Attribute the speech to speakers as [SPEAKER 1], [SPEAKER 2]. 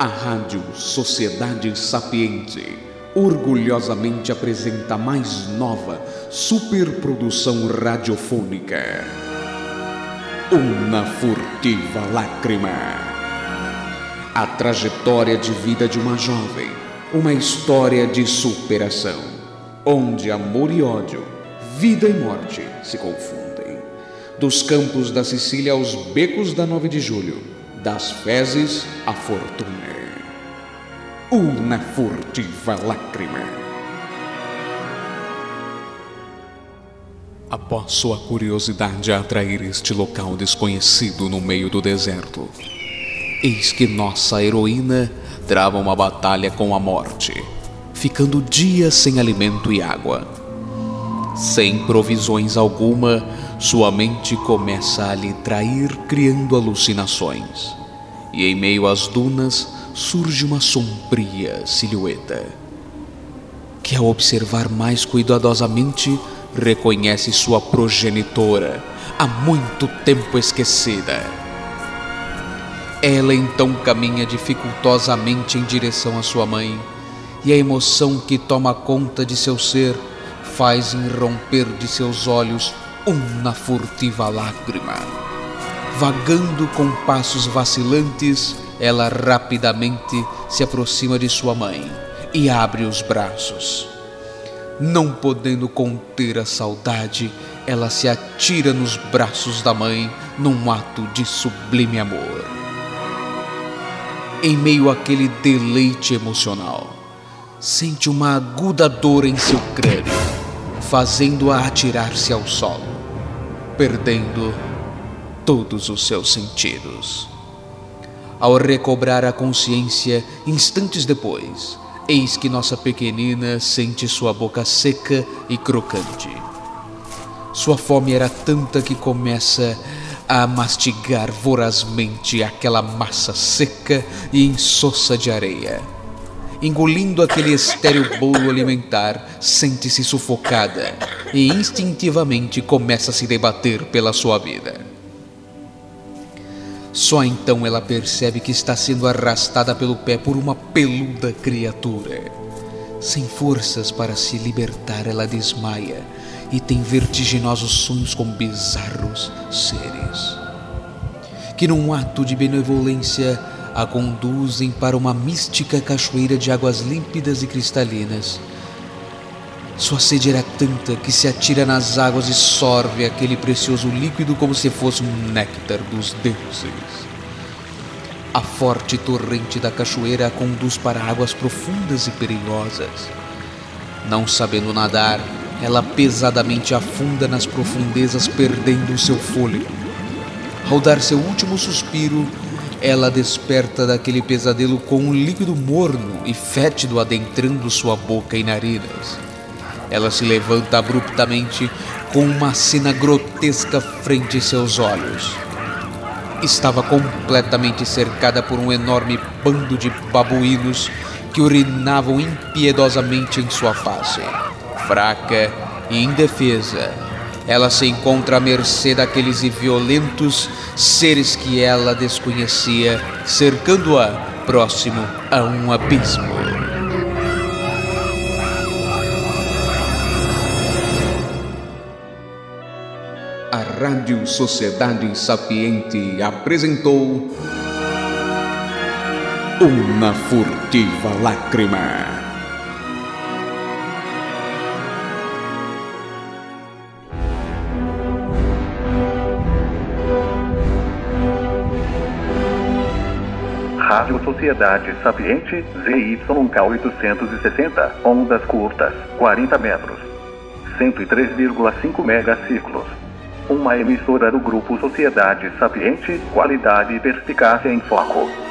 [SPEAKER 1] A Rádio Sociedade Sapiente orgulhosamente apresenta a mais nova superprodução radiofônica. Uma furtiva lágrima. A trajetória de vida de uma jovem, uma história de superação, onde amor e ódio, vida e morte se confundem. Dos campos da Sicília aos becos da 9 de julho, das fezes à fortuna. Uma furtiva lágrima. Após sua curiosidade atrair este local desconhecido no meio do deserto, eis que nossa heroína trava uma batalha com a morte, ficando dias sem alimento e água. Sem provisões alguma, sua mente começa a lhe trair, criando alucinações. E em meio às dunas, surge uma sombria silhueta que, ao observar mais cuidadosamente, reconhece sua progenitora, há muito tempo esquecida. Ela então caminha dificultosamente em direção à sua mãe, e a emoção que toma conta de seu ser faz irromper de seus olhos uma furtiva lágrima. Vagando com passos vacilantes, ela rapidamente se aproxima de sua mãe e abre os braços. Não podendo conter a saudade, ela se atira nos braços da mãe num ato de sublime amor. Em meio àquele deleite emocional, sente uma aguda dor em seu crânio, fazendo-a atirar-se ao solo, perdendo todos os seus sentidos. Ao recobrar a consciência instantes depois, eis que nossa pequenina sente sua boca seca e crocante. Sua fome era tanta que começa a mastigar vorazmente aquela massa seca e insossa de areia. Engolindo aquele estéril bolo alimentar, sente-se sufocada e instintivamente começa a se debater pela sua vida. Só então ela percebe que está sendo arrastada pelo pé por uma peluda criatura. Sem forças para se libertar, ela desmaia e tem vertiginosos sonhos com bizarros seres. Que num ato de benevolência a conduzem para uma mística cachoeira de águas límpidas e cristalinas sua sede era tanta que se atira nas águas e sorve aquele precioso líquido como se fosse um néctar dos deuses. A forte torrente da cachoeira a conduz para águas profundas e perigosas. Não sabendo nadar, ela pesadamente afunda nas profundezas, perdendo seu fôlego. Ao dar seu último suspiro, ela desperta daquele pesadelo com um líquido morno e fétido adentrando sua boca e narinas. Ela se levanta abruptamente com uma cena grotesca frente a seus olhos. Estava completamente cercada por um enorme bando de babuínos que urinavam impiedosamente em sua face. Fraca e indefesa, ela se encontra à mercê daqueles violentos seres que ela desconhecia, cercando-a próximo a um abismo. A Rádio Sociedade Sapiente apresentou Uma Furtiva Lágrima.
[SPEAKER 2] Rádio Sociedade Sapiente ZYK 860, ondas curtas, 40 metros, 103,5 megaciclos uma emissora do Grupo Sociedade Sapiente, qualidade e perspicácia em foco.